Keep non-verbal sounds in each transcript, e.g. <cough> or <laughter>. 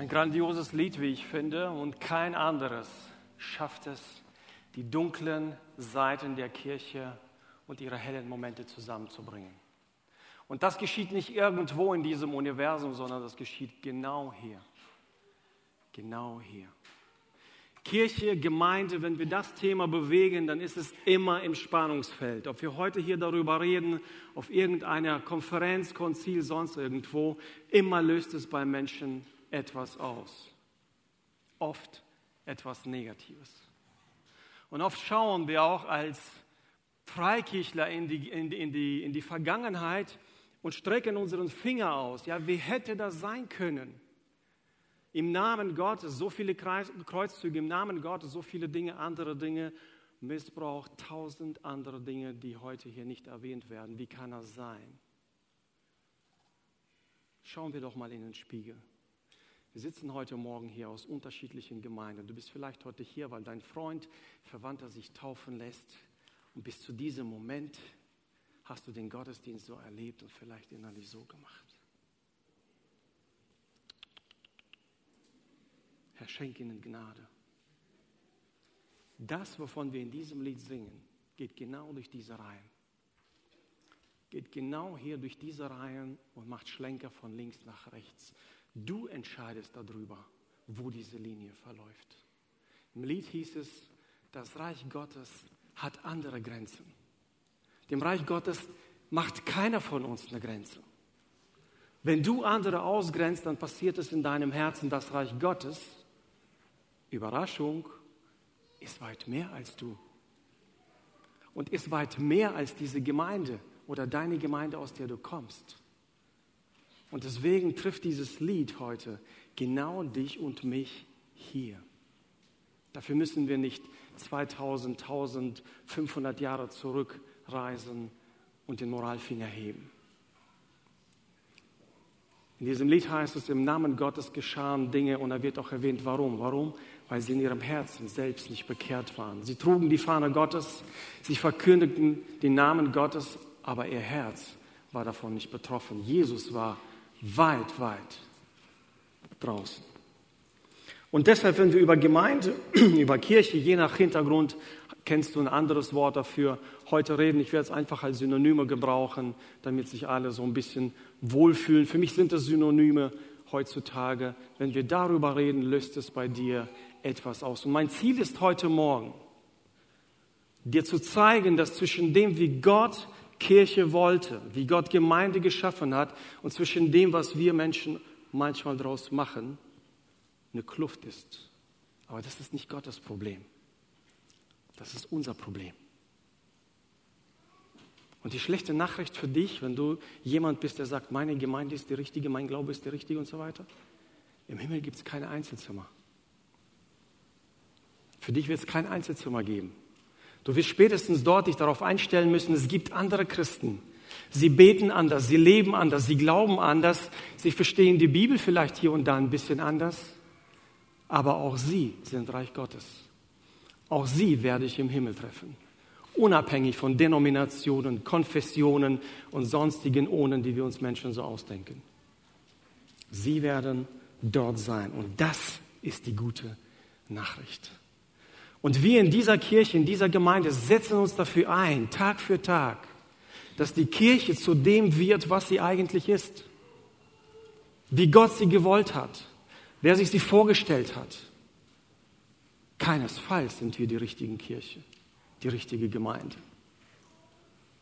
Ein grandioses Lied, wie ich finde, und kein anderes schafft es, die dunklen Seiten der Kirche und ihre hellen Momente zusammenzubringen. Und das geschieht nicht irgendwo in diesem Universum, sondern das geschieht genau hier. Genau hier. Kirche, Gemeinde, wenn wir das Thema bewegen, dann ist es immer im Spannungsfeld. Ob wir heute hier darüber reden, auf irgendeiner Konferenz, Konzil, sonst irgendwo, immer löst es bei Menschen etwas aus. Oft etwas Negatives. Und oft schauen wir auch als Freikirchler in die, in, in, die, in die Vergangenheit und strecken unseren Finger aus. Ja, wie hätte das sein können? Im Namen Gottes so viele Kreuzzüge, im Namen Gottes so viele Dinge, andere Dinge, Missbrauch, tausend andere Dinge, die heute hier nicht erwähnt werden. Wie kann das sein? Schauen wir doch mal in den Spiegel. Wir sitzen heute Morgen hier aus unterschiedlichen Gemeinden. Du bist vielleicht heute hier, weil dein Freund, Verwandter sich taufen lässt. Und bis zu diesem Moment hast du den Gottesdienst so erlebt und vielleicht innerlich so gemacht. Herr, schenk ihnen Gnade. Das, wovon wir in diesem Lied singen, geht genau durch diese Reihen. Geht genau hier durch diese Reihen und macht Schlenker von links nach rechts. Du entscheidest darüber, wo diese Linie verläuft. Im Lied hieß es, das Reich Gottes hat andere Grenzen. Dem Reich Gottes macht keiner von uns eine Grenze. Wenn du andere ausgrenzt, dann passiert es in deinem Herzen, das Reich Gottes Überraschung, ist weit mehr als du. Und ist weit mehr als diese Gemeinde oder deine Gemeinde, aus der du kommst. Und deswegen trifft dieses Lied heute genau dich und mich hier. Dafür müssen wir nicht 2000, 1500 Jahre zurückreisen und den Moralfinger heben. In diesem Lied heißt es, im Namen Gottes geschahen Dinge und da wird auch erwähnt, warum. Warum? weil sie in ihrem Herzen selbst nicht bekehrt waren. Sie trugen die Fahne Gottes, sie verkündigten den Namen Gottes, aber ihr Herz war davon nicht betroffen. Jesus war weit, weit draußen. Und deshalb, wenn wir über Gemeinde, <clears throat> über Kirche, je nach Hintergrund, kennst du ein anderes Wort dafür, heute reden. Ich werde es einfach als Synonyme gebrauchen, damit sich alle so ein bisschen wohlfühlen. Für mich sind es Synonyme heutzutage. Wenn wir darüber reden, löst es bei dir etwas aus. Und mein Ziel ist heute Morgen, dir zu zeigen, dass zwischen dem, wie Gott Kirche wollte, wie Gott Gemeinde geschaffen hat und zwischen dem, was wir Menschen manchmal daraus machen, eine Kluft ist. Aber das ist nicht Gottes Problem. Das ist unser Problem. Und die schlechte Nachricht für dich, wenn du jemand bist, der sagt, meine Gemeinde ist die richtige, mein Glaube ist der richtige und so weiter, im Himmel gibt es keine Einzelzimmer. Für dich wird es kein Einzelzimmer geben. Du wirst spätestens dort dich darauf einstellen müssen, es gibt andere Christen. Sie beten anders, sie leben anders, sie glauben anders, sie verstehen die Bibel vielleicht hier und da ein bisschen anders, aber auch sie sind Reich Gottes. Auch sie werde ich im Himmel treffen, unabhängig von Denominationen, Konfessionen und sonstigen Ohnen, die wir uns Menschen so ausdenken. Sie werden dort sein und das ist die gute Nachricht. Und wir in dieser Kirche, in dieser Gemeinde setzen uns dafür ein, Tag für Tag, dass die Kirche zu dem wird, was sie eigentlich ist. Wie Gott sie gewollt hat, wer sich sie vorgestellt hat. Keinesfalls sind wir die richtigen Kirche, die richtige Gemeinde.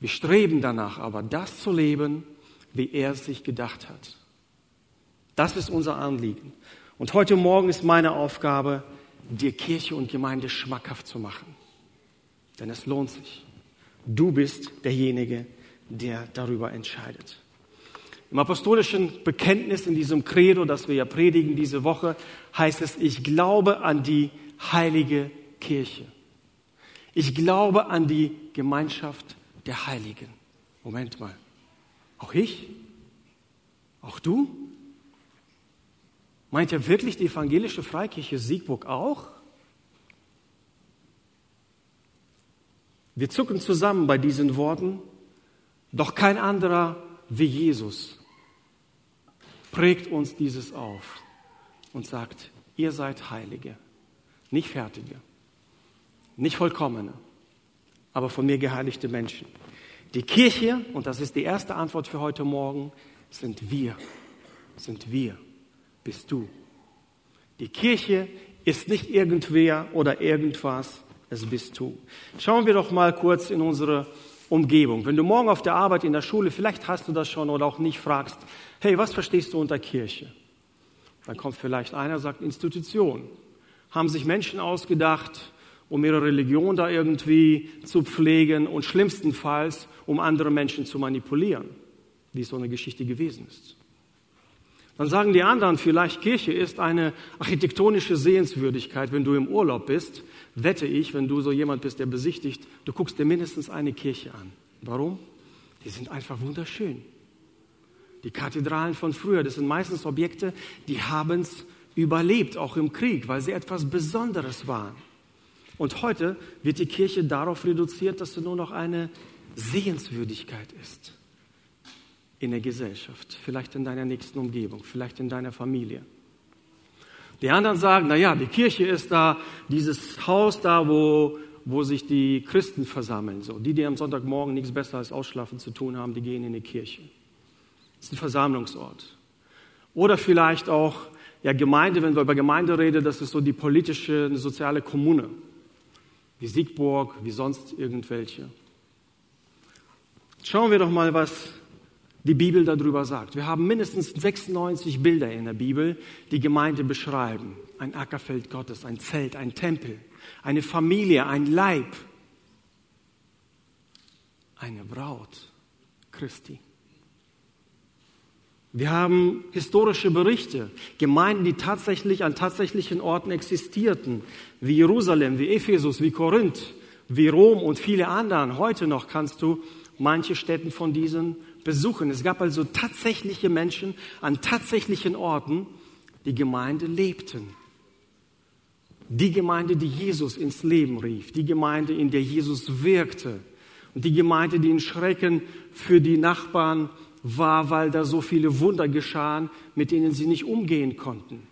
Wir streben danach aber, das zu leben, wie er es sich gedacht hat. Das ist unser Anliegen. Und heute Morgen ist meine Aufgabe, dir Kirche und Gemeinde schmackhaft zu machen. Denn es lohnt sich. Du bist derjenige, der darüber entscheidet. Im apostolischen Bekenntnis, in diesem Credo, das wir ja predigen diese Woche, heißt es, ich glaube an die heilige Kirche. Ich glaube an die Gemeinschaft der Heiligen. Moment mal. Auch ich? Auch du? Meint er wirklich die evangelische Freikirche Siegburg auch? Wir zucken zusammen bei diesen Worten, doch kein anderer wie Jesus prägt uns dieses auf. und sagt, ihr seid Heilige, nicht Fertige, nicht Vollkommene, aber von mir geheiligte Menschen. Die Kirche, und das ist die erste Antwort für heute Morgen, sind wir, sind wir, bist du. Die Kirche ist nicht irgendwer oder irgendwas, es bist du. Schauen wir doch mal kurz in unsere Umgebung. Wenn du morgen auf der Arbeit, in der Schule, vielleicht hast du das schon oder auch nicht, fragst, hey, was verstehst du unter Kirche? Dann kommt vielleicht einer, sagt Institution. Haben sich Menschen ausgedacht, um ihre Religion da irgendwie zu pflegen und schlimmstenfalls, um andere Menschen zu manipulieren, wie so eine Geschichte gewesen ist. Dann sagen die anderen, vielleicht Kirche ist eine architektonische Sehenswürdigkeit. Wenn du im Urlaub bist, wette ich, wenn du so jemand bist, der besichtigt, du guckst dir mindestens eine Kirche an. Warum? Die sind einfach wunderschön. Die Kathedralen von früher, das sind meistens Objekte, die haben es überlebt, auch im Krieg, weil sie etwas Besonderes waren. Und heute wird die Kirche darauf reduziert, dass sie nur noch eine Sehenswürdigkeit ist in der Gesellschaft, vielleicht in deiner nächsten Umgebung, vielleicht in deiner Familie. Die anderen sagen, na ja, die Kirche ist da, dieses Haus da, wo, wo sich die Christen versammeln. So, die, die am Sonntagmorgen nichts besser als Ausschlafen zu tun haben, die gehen in die Kirche. Das ist ein Versammlungsort. Oder vielleicht auch, ja, Gemeinde, wenn wir über Gemeinde reden, das ist so die politische, eine soziale Kommune. Wie Siegburg, wie sonst irgendwelche. Schauen wir doch mal, was die Bibel darüber sagt. Wir haben mindestens 96 Bilder in der Bibel, die Gemeinde beschreiben. Ein Ackerfeld Gottes, ein Zelt, ein Tempel, eine Familie, ein Leib, eine Braut Christi. Wir haben historische Berichte, Gemeinden, die tatsächlich an tatsächlichen Orten existierten, wie Jerusalem, wie Ephesus, wie Korinth, wie Rom und viele anderen. Heute noch kannst du manche Städten von diesen besuchen. Es gab also tatsächliche Menschen an tatsächlichen Orten, die Gemeinde lebten. Die Gemeinde, die Jesus ins Leben rief, die Gemeinde, in der Jesus wirkte und die Gemeinde, die in Schrecken für die Nachbarn war, weil da so viele Wunder geschahen, mit denen sie nicht umgehen konnten,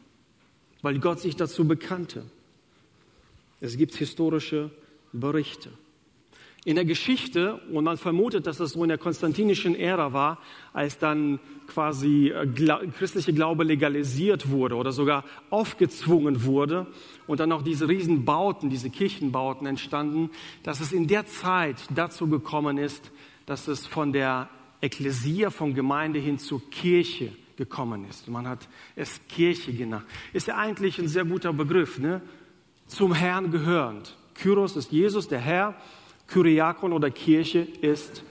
weil Gott sich dazu bekannte. Es gibt historische Berichte in der Geschichte, und man vermutet, dass das so in der konstantinischen Ära war, als dann quasi äh, christliche Glaube legalisiert wurde oder sogar aufgezwungen wurde und dann auch diese Riesenbauten, diese Kirchenbauten entstanden, dass es in der Zeit dazu gekommen ist, dass es von der Ekklesia, von Gemeinde hin zur Kirche gekommen ist. Man hat es Kirche genannt. Ist ja eigentlich ein sehr guter Begriff, ne? Zum Herrn gehörend. Kyros ist Jesus, der Herr, Kyriakon oder Kirche ist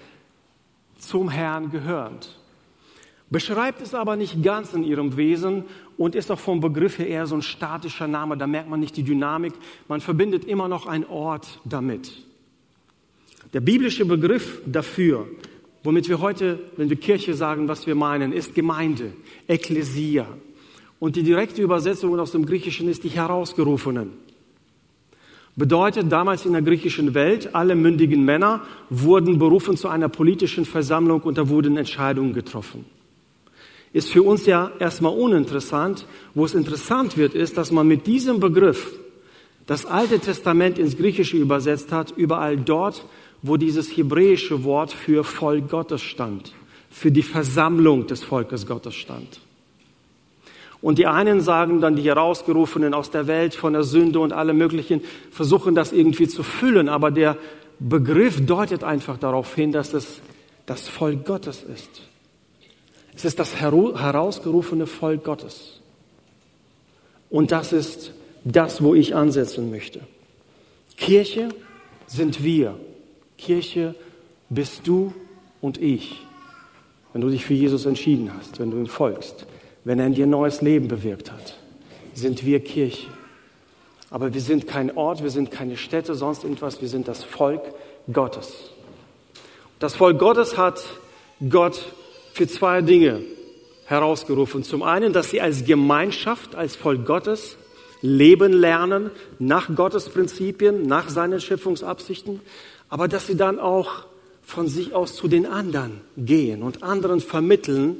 zum Herrn gehörend. Beschreibt es aber nicht ganz in ihrem Wesen und ist auch vom Begriff her eher so ein statischer Name. Da merkt man nicht die Dynamik. Man verbindet immer noch einen Ort damit. Der biblische Begriff dafür, womit wir heute, wenn wir Kirche sagen, was wir meinen, ist Gemeinde, Ekklesia. Und die direkte Übersetzung aus dem Griechischen ist die Herausgerufenen bedeutet damals in der griechischen Welt, alle mündigen Männer wurden berufen zu einer politischen Versammlung und da wurden Entscheidungen getroffen. Ist für uns ja erstmal uninteressant. Wo es interessant wird, ist, dass man mit diesem Begriff das Alte Testament ins Griechische übersetzt hat, überall dort, wo dieses hebräische Wort für Volk Gottes stand, für die Versammlung des Volkes Gottes stand. Und die einen sagen dann, die Herausgerufenen aus der Welt von der Sünde und alle möglichen, versuchen das irgendwie zu füllen. Aber der Begriff deutet einfach darauf hin, dass es das Volk Gottes ist. Es ist das herausgerufene Volk Gottes. Und das ist das, wo ich ansetzen möchte. Kirche sind wir. Kirche bist du und ich, wenn du dich für Jesus entschieden hast, wenn du ihm folgst wenn er in dir neues Leben bewirkt hat, sind wir Kirche. Aber wir sind kein Ort, wir sind keine Städte, sonst irgendwas, wir sind das Volk Gottes. Das Volk Gottes hat Gott für zwei Dinge herausgerufen. Zum einen, dass sie als Gemeinschaft, als Volk Gottes leben lernen, nach Gottes Prinzipien, nach seinen Schöpfungsabsichten, aber dass sie dann auch von sich aus zu den anderen gehen und anderen vermitteln,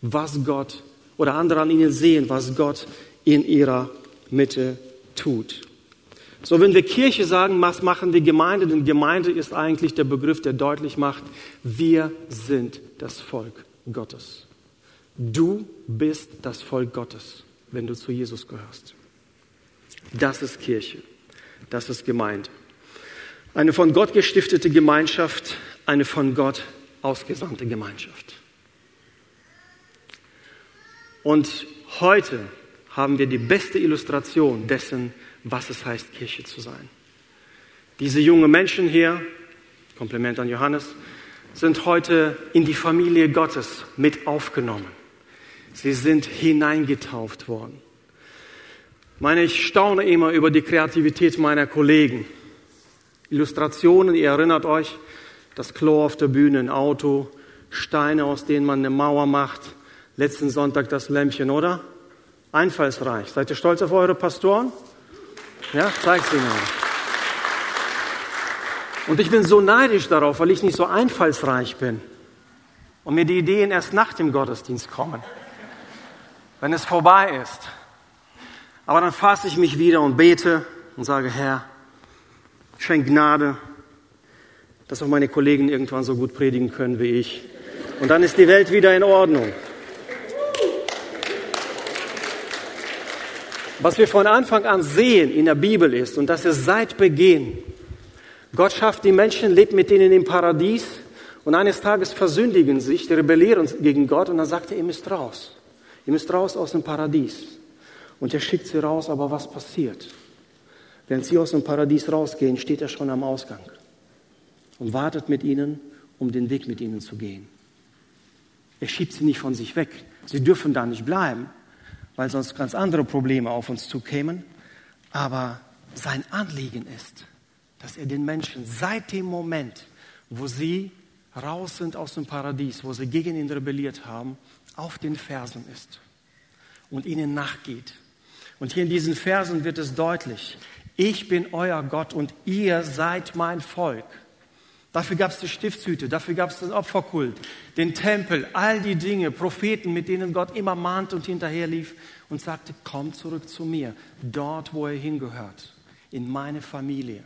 was Gott oder andere an ihnen sehen, was Gott in ihrer Mitte tut. So, wenn wir Kirche sagen, was machen die Gemeinde? Denn Gemeinde ist eigentlich der Begriff, der deutlich macht, wir sind das Volk Gottes. Du bist das Volk Gottes, wenn du zu Jesus gehörst. Das ist Kirche. Das ist Gemeinde. Eine von Gott gestiftete Gemeinschaft, eine von Gott ausgesandte Gemeinschaft. Und heute haben wir die beste Illustration dessen, was es heißt, Kirche zu sein. Diese jungen Menschen hier, Kompliment an Johannes, sind heute in die Familie Gottes mit aufgenommen. Sie sind hineingetauft worden. Ich meine, ich staune immer über die Kreativität meiner Kollegen. Illustrationen, ihr erinnert euch, das Klo auf der Bühne, ein Auto, Steine, aus denen man eine Mauer macht. Letzten Sonntag das Lämpchen, oder? Einfallsreich. Seid ihr stolz auf eure Pastoren? Ja, zeig's ihnen. Und ich bin so neidisch darauf, weil ich nicht so einfallsreich bin und mir die Ideen erst nach dem Gottesdienst kommen, wenn es vorbei ist. Aber dann fasse ich mich wieder und bete und sage, Herr, schenk Gnade, dass auch meine Kollegen irgendwann so gut predigen können wie ich. Und dann ist die Welt wieder in Ordnung. Was wir von Anfang an sehen in der Bibel ist, und das ist seit Beginn, Gott schafft die Menschen, lebt mit ihnen im Paradies und eines Tages versündigen sich, rebellieren gegen Gott und dann sagt er, ihr müsst raus. Ihr müsst raus aus dem Paradies. Und er schickt sie raus, aber was passiert? Während sie aus dem Paradies rausgehen, steht er schon am Ausgang und wartet mit ihnen, um den Weg mit ihnen zu gehen. Er schiebt sie nicht von sich weg. Sie dürfen da nicht bleiben, weil sonst ganz andere Probleme auf uns zukämen. Aber sein Anliegen ist, dass er den Menschen seit dem Moment, wo sie raus sind aus dem Paradies, wo sie gegen ihn rebelliert haben, auf den Fersen ist und ihnen nachgeht. Und hier in diesen Versen wird es deutlich, ich bin euer Gott und ihr seid mein Volk. Dafür gab es die Stiftshüte, dafür gab es den Opferkult, den Tempel, all die Dinge, Propheten, mit denen Gott immer mahnte und hinterherlief und sagte, komm zurück zu mir, dort, wo er hingehört, in meine Familie.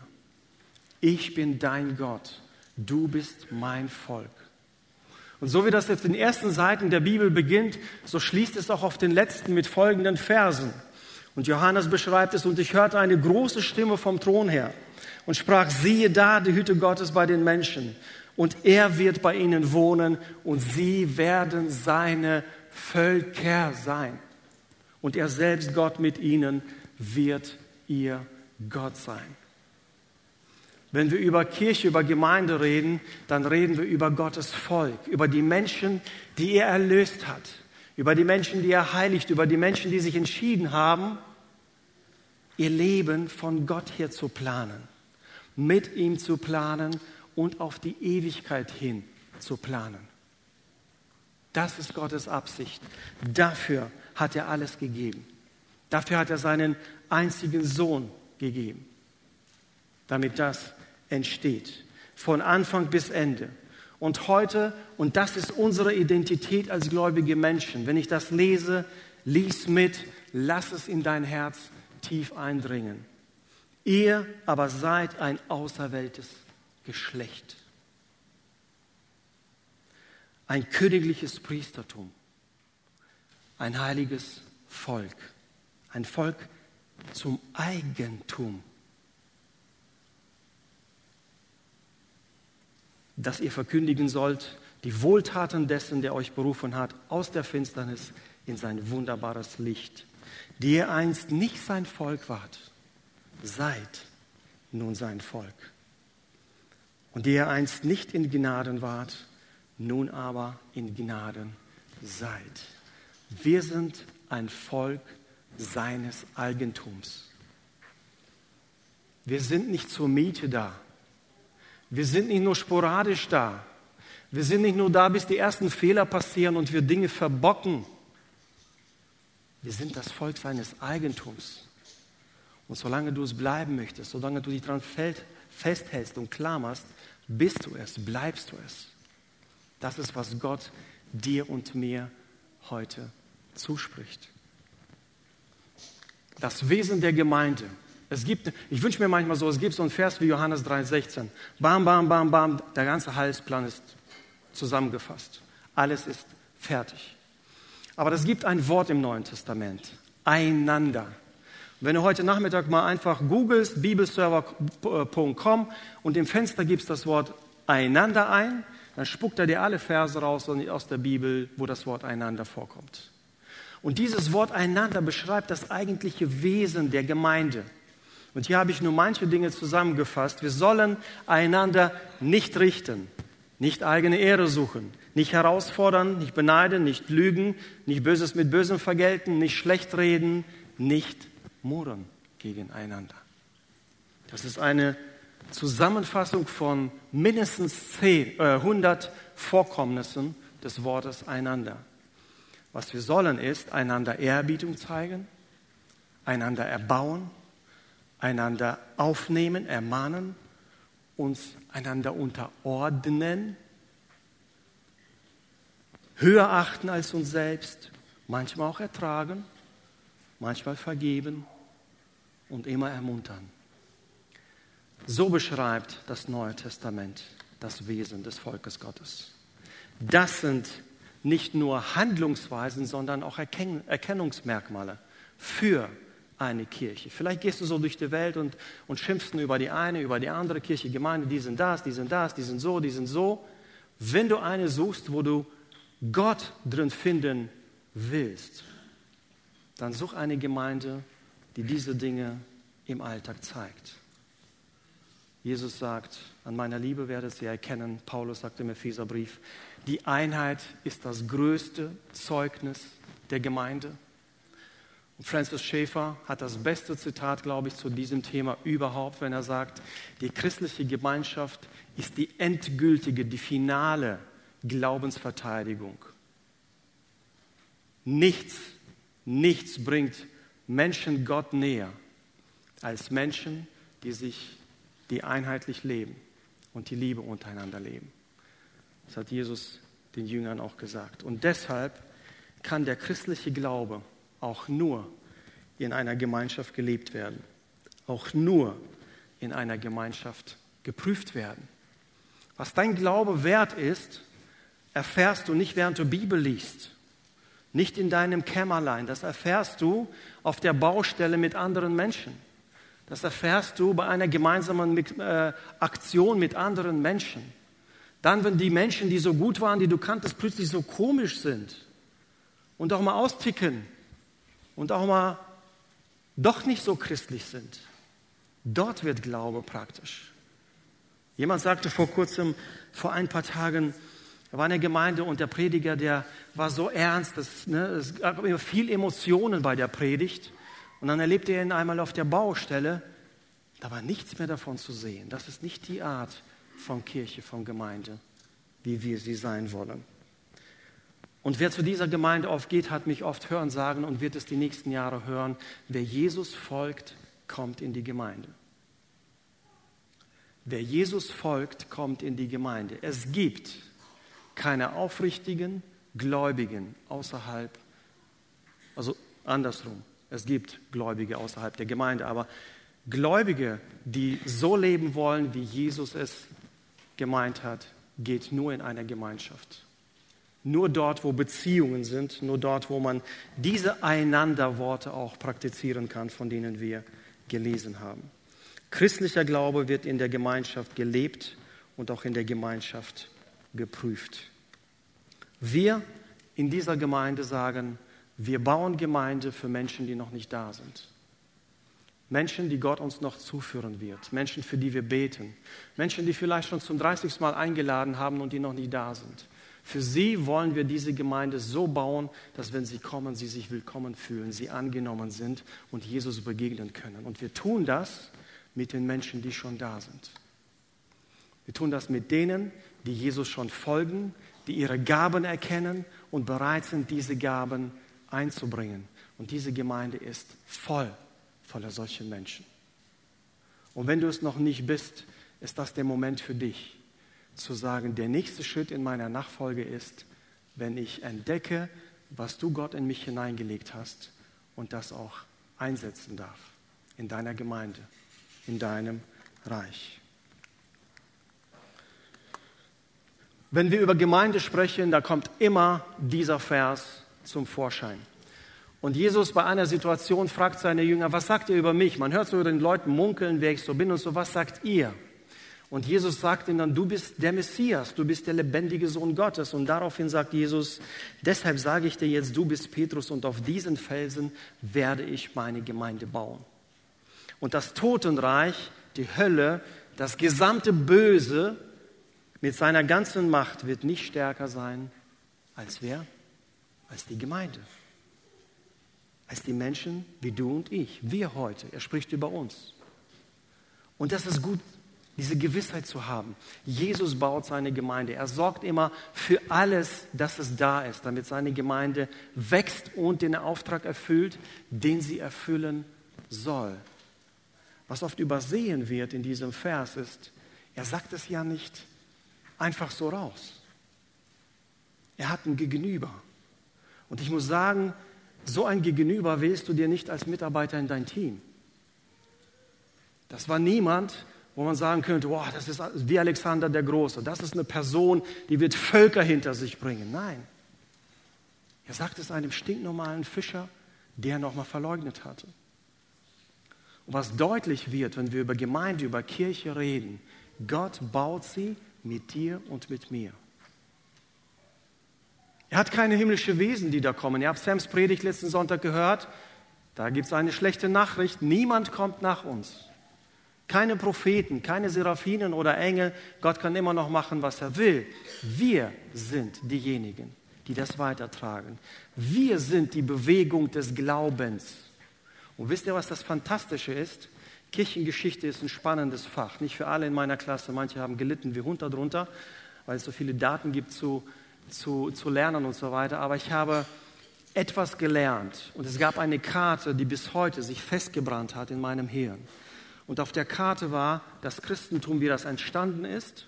Ich bin dein Gott, du bist mein Volk. Und so wie das jetzt in den ersten Seiten der Bibel beginnt, so schließt es auch auf den letzten mit folgenden Versen. Und Johannes beschreibt es, und ich hörte eine große Stimme vom Thron her und sprach, siehe da die Hütte Gottes bei den Menschen. Und er wird bei ihnen wohnen und sie werden seine Völker sein. Und er selbst, Gott mit ihnen, wird ihr Gott sein. Wenn wir über Kirche, über Gemeinde reden, dann reden wir über Gottes Volk, über die Menschen, die er erlöst hat, über die Menschen, die er heiligt, über die Menschen, die sich entschieden haben, ihr Leben von Gott her zu planen, mit ihm zu planen und auf die Ewigkeit hin zu planen. Das ist Gottes Absicht. Dafür hat er alles gegeben. Dafür hat er seinen einzigen Sohn gegeben, damit das entsteht. Von Anfang bis Ende. Und heute, und das ist unsere Identität als gläubige Menschen, wenn ich das lese, lies mit, lass es in dein Herz tief eindringen. Ihr aber seid ein auserwähltes Geschlecht, ein königliches Priestertum, ein heiliges Volk, ein Volk zum Eigentum, das ihr verkündigen sollt, die Wohltaten dessen, der euch berufen hat, aus der Finsternis in sein wunderbares Licht die ihr einst nicht sein Volk wart, seid nun sein Volk. Und die ihr einst nicht in Gnaden wart, nun aber in Gnaden seid. Wir sind ein Volk seines Eigentums. Wir sind nicht zur Miete da. Wir sind nicht nur sporadisch da. Wir sind nicht nur da, bis die ersten Fehler passieren und wir Dinge verbocken wir sind das Volk seines Eigentums. Und solange du es bleiben möchtest, solange du dich daran festhältst und klammerst, bist du es, bleibst du es. Das ist, was Gott dir und mir heute zuspricht. Das Wesen der Gemeinde. Es gibt, ich wünsche mir manchmal so, es gibt so einen Vers wie Johannes 3,16. Bam, bam, bam, bam, der ganze Heilsplan ist zusammengefasst. Alles ist fertig. Aber es gibt ein Wort im Neuen Testament. Einander. Wenn du heute Nachmittag mal einfach googelst, bibelserver.com und im Fenster gibst das Wort einander ein, dann spuckt er dir alle Verse raus aus der Bibel, wo das Wort einander vorkommt. Und dieses Wort einander beschreibt das eigentliche Wesen der Gemeinde. Und hier habe ich nur manche Dinge zusammengefasst. Wir sollen einander nicht richten, nicht eigene Ehre suchen, nicht herausfordern, nicht beneiden, nicht lügen, nicht Böses mit Bösem vergelten, nicht schlecht reden, nicht murren gegeneinander. Das ist eine Zusammenfassung von mindestens 10, äh, 100 Vorkommnissen des Wortes einander. Was wir sollen ist, einander Ehrerbietung zeigen, einander erbauen, einander aufnehmen, ermahnen, uns einander unterordnen, höher achten als uns selbst, manchmal auch ertragen, manchmal vergeben und immer ermuntern. So beschreibt das Neue Testament das Wesen des Volkes Gottes. Das sind nicht nur Handlungsweisen, sondern auch Erkennungsmerkmale für eine Kirche. Vielleicht gehst du so durch die Welt und, und schimpfst über die eine, über die andere Kirche, Gemeinde, die sind das, die sind das, die sind so, die sind so. Wenn du eine suchst, wo du Gott drin finden willst, dann such eine Gemeinde, die diese Dinge im Alltag zeigt. Jesus sagt, an meiner Liebe werdet ihr erkennen, Paulus sagt im Epheserbrief, die Einheit ist das größte Zeugnis der Gemeinde. Und Francis Schaeffer hat das beste Zitat, glaube ich, zu diesem Thema überhaupt, wenn er sagt, die christliche Gemeinschaft ist die endgültige, die finale Glaubensverteidigung. Nichts, nichts bringt Menschen Gott näher als Menschen, die sich die einheitlich leben und die Liebe untereinander leben. Das hat Jesus den Jüngern auch gesagt. Und deshalb kann der christliche Glaube auch nur in einer Gemeinschaft gelebt werden, auch nur in einer Gemeinschaft geprüft werden. Was dein Glaube wert ist, erfährst du nicht, während du Bibel liest, nicht in deinem Kämmerlein, das erfährst du auf der Baustelle mit anderen Menschen. Das erfährst du bei einer gemeinsamen äh, Aktion mit anderen Menschen. Dann, wenn die Menschen, die so gut waren, die du kanntest, plötzlich so komisch sind und auch mal austicken und auch mal doch nicht so christlich sind. Dort wird Glaube praktisch. Jemand sagte vor kurzem, vor ein paar Tagen, er war in der Gemeinde und der Prediger, der war so ernst, dass, ne, es gab immer viel Emotionen bei der Predigt. Und dann erlebte er ihn einmal auf der Baustelle. Da war nichts mehr davon zu sehen. Das ist nicht die Art von Kirche, von Gemeinde, wie wir sie sein wollen. Und wer zu dieser Gemeinde aufgeht, hat mich oft hören sagen und wird es die nächsten Jahre hören, wer Jesus folgt, kommt in die Gemeinde. Wer Jesus folgt, kommt in die Gemeinde. Es gibt keine aufrichtigen Gläubigen außerhalb, also andersrum. Es gibt Gläubige außerhalb der Gemeinde, aber Gläubige, die so leben wollen, wie Jesus es gemeint hat, geht nur in einer Gemeinschaft. Nur dort, wo Beziehungen sind, nur dort, wo man diese Einanderworte auch praktizieren kann, von denen wir gelesen haben. Christlicher Glaube wird in der Gemeinschaft gelebt und auch in der Gemeinschaft geprüft. Wir in dieser Gemeinde sagen, wir bauen Gemeinde für Menschen, die noch nicht da sind. Menschen, die Gott uns noch zuführen wird. Menschen, für die wir beten. Menschen, die vielleicht schon zum 30. Mal eingeladen haben und die noch nicht da sind. Für sie wollen wir diese Gemeinde so bauen, dass wenn sie kommen, sie sich willkommen fühlen, sie angenommen sind und Jesus begegnen können. Und wir tun das mit den Menschen, die schon da sind. Wir tun das mit denen, die Jesus schon folgen, die ihre Gaben erkennen und bereit sind, diese Gaben einzubringen. Und diese Gemeinde ist voll voller solcher Menschen. Und wenn du es noch nicht bist, ist das der Moment für dich, zu sagen, der nächste Schritt in meiner Nachfolge ist, wenn ich entdecke, was du Gott in mich hineingelegt hast und das auch einsetzen darf in deiner Gemeinde, in deinem Reich. Wenn wir über Gemeinde sprechen, da kommt immer dieser Vers zum Vorschein. Und Jesus bei einer Situation fragt seine Jünger, was sagt ihr über mich? Man hört so den Leuten munkeln, wer ich so bin und so, was sagt ihr? Und Jesus sagt ihnen dann, du bist der Messias, du bist der lebendige Sohn Gottes. Und daraufhin sagt Jesus, deshalb sage ich dir jetzt, du bist Petrus und auf diesen Felsen werde ich meine Gemeinde bauen. Und das Totenreich, die Hölle, das gesamte Böse mit seiner ganzen Macht wird nicht stärker sein als wer? Als die Gemeinde. Als die Menschen wie du und ich. Wir heute. Er spricht über uns. Und das ist gut, diese Gewissheit zu haben. Jesus baut seine Gemeinde. Er sorgt immer für alles, dass es da ist, damit seine Gemeinde wächst und den Auftrag erfüllt, den sie erfüllen soll. Was oft übersehen wird in diesem Vers ist, er sagt es ja nicht einfach so raus. Er hat ein Gegenüber. Und ich muss sagen, so ein Gegenüber wählst du dir nicht als Mitarbeiter in dein Team. Das war niemand, wo man sagen könnte, wow, das ist wie Alexander der Große. Das ist eine Person, die wird Völker hinter sich bringen. Nein. Er sagt es einem stinknormalen Fischer, der nochmal verleugnet hatte. Und was deutlich wird, wenn wir über Gemeinde, über Kirche reden, Gott baut sie mit dir und mit mir. Er hat keine himmlische Wesen, die da kommen. Ihr habt Sams Predigt letzten Sonntag gehört. Da gibt es eine schlechte Nachricht. Niemand kommt nach uns. Keine Propheten, keine Seraphinen oder Engel. Gott kann immer noch machen, was er will. Wir sind diejenigen, die das weitertragen. Wir sind die Bewegung des Glaubens. Und wisst ihr, was das Fantastische ist? Kirchengeschichte ist ein spannendes Fach. Nicht für alle in meiner Klasse. Manche haben gelitten wie Hund darunter, weil es so viele Daten gibt zu, zu, zu lernen und so weiter. Aber ich habe etwas gelernt. Und es gab eine Karte, die bis heute sich festgebrannt hat in meinem Hirn. Und auf der Karte war das Christentum, wie das entstanden ist.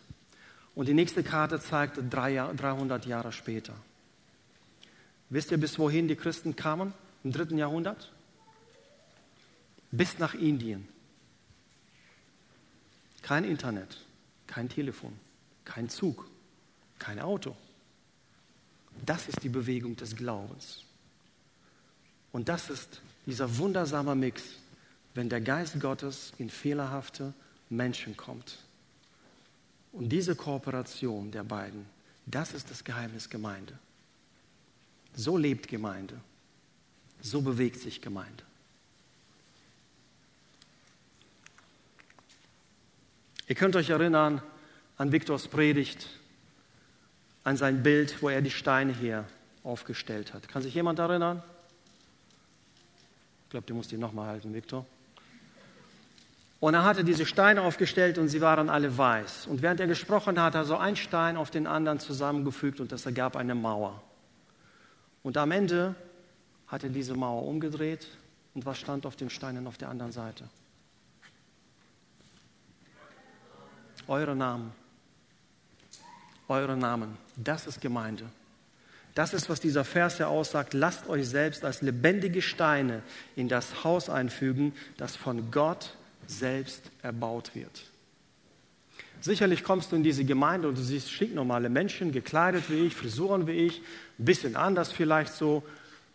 Und die nächste Karte zeigte 300 Jahre später. Wisst ihr, bis wohin die Christen kamen im dritten Jahrhundert? Bis nach Indien. Kein Internet, kein Telefon, kein Zug, kein Auto. Das ist die Bewegung des Glaubens. Und das ist dieser wundersame Mix, wenn der Geist Gottes in fehlerhafte Menschen kommt. Und diese Kooperation der beiden, das ist das Geheimnis Gemeinde. So lebt Gemeinde. So bewegt sich Gemeinde. Ihr könnt euch erinnern an Viktors Predigt, an sein Bild, wo er die Steine hier aufgestellt hat. Kann sich jemand erinnern? Ich glaube, du musst ihn nochmal halten, Viktor. Und er hatte diese Steine aufgestellt und sie waren alle weiß. Und während er gesprochen hat, hat er so einen Stein auf den anderen zusammengefügt und das ergab eine Mauer. Und am Ende hat er diese Mauer umgedreht und was stand auf den Steinen auf der anderen Seite? Eure Namen. Eure Namen. Das ist Gemeinde. Das ist, was dieser Vers ja aussagt. Lasst euch selbst als lebendige Steine in das Haus einfügen, das von Gott selbst erbaut wird. Sicherlich kommst du in diese Gemeinde und du siehst stinknormale Menschen, gekleidet wie ich, Frisuren wie ich, ein bisschen anders vielleicht so.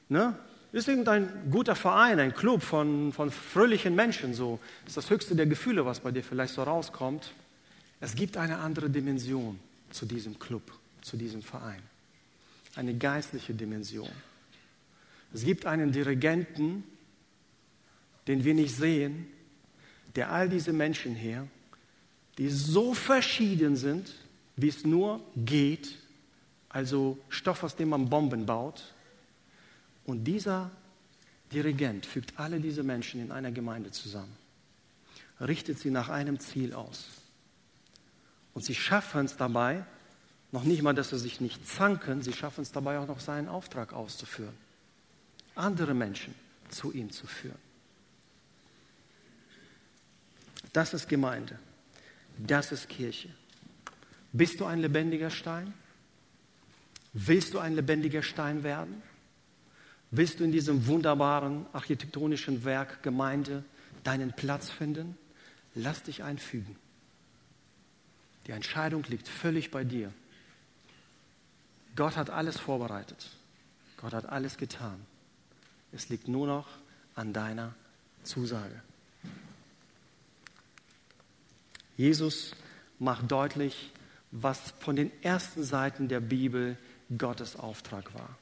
Ne? Ist irgendein guter Verein, ein Club von, von fröhlichen Menschen so. Ist das höchste der Gefühle, was bei dir vielleicht so rauskommt. Es gibt eine andere Dimension zu diesem Club, zu diesem Verein. Eine geistliche Dimension. Es gibt einen Dirigenten, den wir nicht sehen, der all diese Menschen hier, die so verschieden sind, wie es nur geht, also Stoff, aus dem man Bomben baut. Und dieser Dirigent fügt alle diese Menschen in einer Gemeinde zusammen, richtet sie nach einem Ziel aus. Und sie schaffen es dabei, noch nicht mal, dass sie sich nicht zanken, sie schaffen es dabei auch noch seinen Auftrag auszuführen. Andere Menschen zu ihm zu führen. Das ist Gemeinde. Das ist Kirche. Bist du ein lebendiger Stein? Willst du ein lebendiger Stein werden? Willst du in diesem wunderbaren architektonischen Werk Gemeinde deinen Platz finden? Lass dich einfügen. Die Entscheidung liegt völlig bei dir. Gott hat alles vorbereitet. Gott hat alles getan. Es liegt nur noch an deiner Zusage. Jesus macht deutlich, was von den ersten Seiten der Bibel Gottes Auftrag war.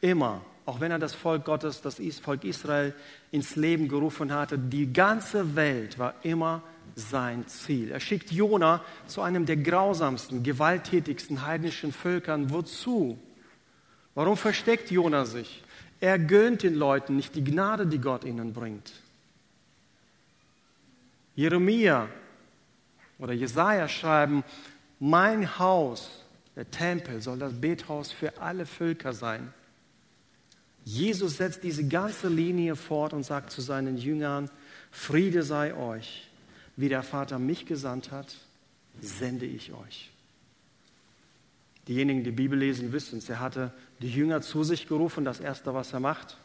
Immer, auch wenn er das Volk Gottes, das Volk Israel ins Leben gerufen hatte, die ganze Welt war immer sein Ziel. Er schickt Jona zu einem der grausamsten, gewalttätigsten heidnischen Völkern. Wozu? Warum versteckt Jona sich? Er gönnt den Leuten nicht die Gnade, die Gott ihnen bringt. Jeremia oder Jesaja schreiben, mein Haus, der Tempel, soll das Bethaus für alle Völker sein. Jesus setzt diese ganze Linie fort und sagt zu seinen Jüngern, Friede sei euch. Wie der Vater mich gesandt hat, sende ich euch. Diejenigen, die Bibel lesen, wissen es. Er hatte die Jünger zu sich gerufen. Das Erste, was er macht,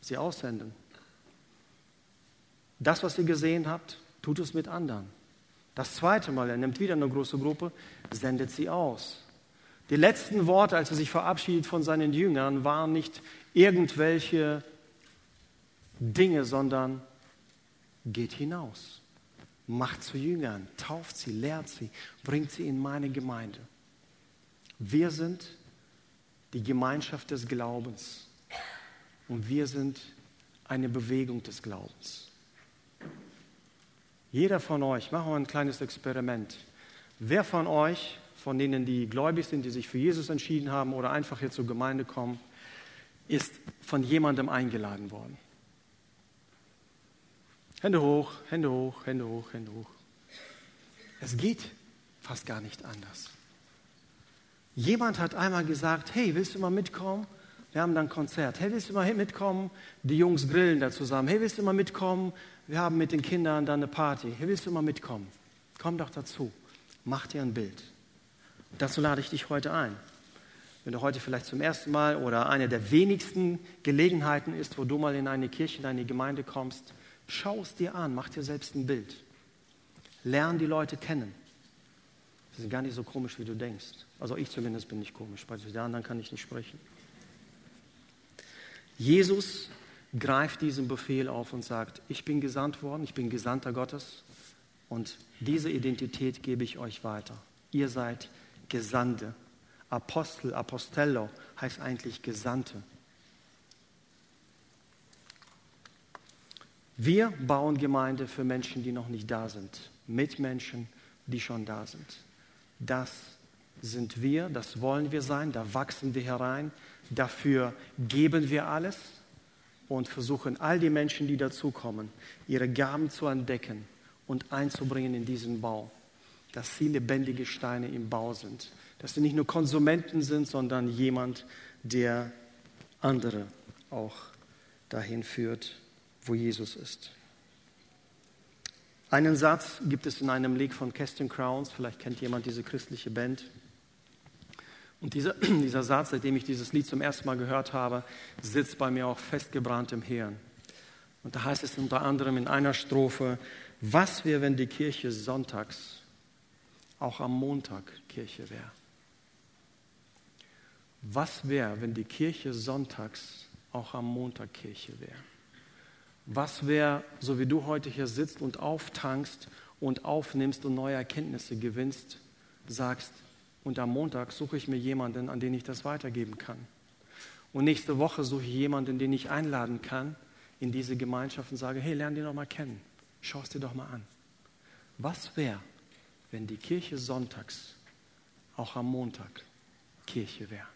sie aussenden. Das, was ihr gesehen habt, tut es mit anderen. Das zweite Mal, er nimmt wieder eine große Gruppe, sendet sie aus. Die letzten Worte, als er sich verabschiedet von seinen Jüngern, waren nicht irgendwelche Dinge, sondern geht hinaus, macht zu Jüngern, tauft sie, lehrt sie, bringt sie in meine Gemeinde. Wir sind die Gemeinschaft des Glaubens und wir sind eine Bewegung des Glaubens. Jeder von euch, machen wir ein kleines Experiment. Wer von euch, von denen, die gläubig sind, die sich für Jesus entschieden haben oder einfach hier zur Gemeinde kommen, ist von jemandem eingeladen worden? Hände hoch, Hände hoch, Hände hoch, Hände hoch. Es geht fast gar nicht anders. Jemand hat einmal gesagt, hey, willst du mal mitkommen? Wir haben dann ein Konzert. Hey, willst du mal mitkommen? Die Jungs grillen da zusammen. Hey, willst du mal mitkommen? wir haben mit den Kindern dann eine Party. Hier willst du mal mitkommen? Komm doch dazu. Mach dir ein Bild. Dazu lade ich dich heute ein. Wenn du heute vielleicht zum ersten Mal oder eine der wenigsten Gelegenheiten ist, wo du mal in eine Kirche, in eine Gemeinde kommst, schau es dir an, mach dir selbst ein Bild. Lern die Leute kennen. Sie sind gar nicht so komisch, wie du denkst. Also ich zumindest bin nicht komisch, bei den anderen kann ich nicht sprechen. Jesus greift diesen Befehl auf und sagt, ich bin gesandt worden, ich bin Gesandter Gottes und diese Identität gebe ich euch weiter. Ihr seid Gesandte. Apostel, Apostello heißt eigentlich Gesandte. Wir bauen Gemeinde für Menschen, die noch nicht da sind, mit Menschen, die schon da sind. Das sind wir, das wollen wir sein, da wachsen wir herein, dafür geben wir alles und versuchen, all die Menschen, die dazukommen, ihre Gaben zu entdecken und einzubringen in diesen Bau. Dass sie lebendige Steine im Bau sind. Dass sie nicht nur Konsumenten sind, sondern jemand, der andere auch dahin führt, wo Jesus ist. Einen Satz gibt es in einem Lied von Casting Crowns, vielleicht kennt jemand diese christliche Band. Und dieser, <clears throat> dieser Satz, seitdem ich dieses Lied zum ersten Mal gehört habe, sitzt bei mir auch festgebrannt im Hirn. Und da heißt es unter anderem in einer Strophe, was wäre, wenn die Kirche sonntags auch am Montag Kirche wäre? Was wäre, wenn die Kirche sonntags auch am Montag Kirche wäre? Was wäre, so wie du heute hier sitzt und auftankst und aufnimmst und neue Erkenntnisse gewinnst, sagst, und am Montag suche ich mir jemanden, an den ich das weitergeben kann. Und nächste Woche suche ich jemanden, den ich einladen kann in diese Gemeinschaft und sage, hey, lern den doch mal kennen. Schau es dir doch mal an. Was wäre, wenn die Kirche sonntags auch am Montag Kirche wäre?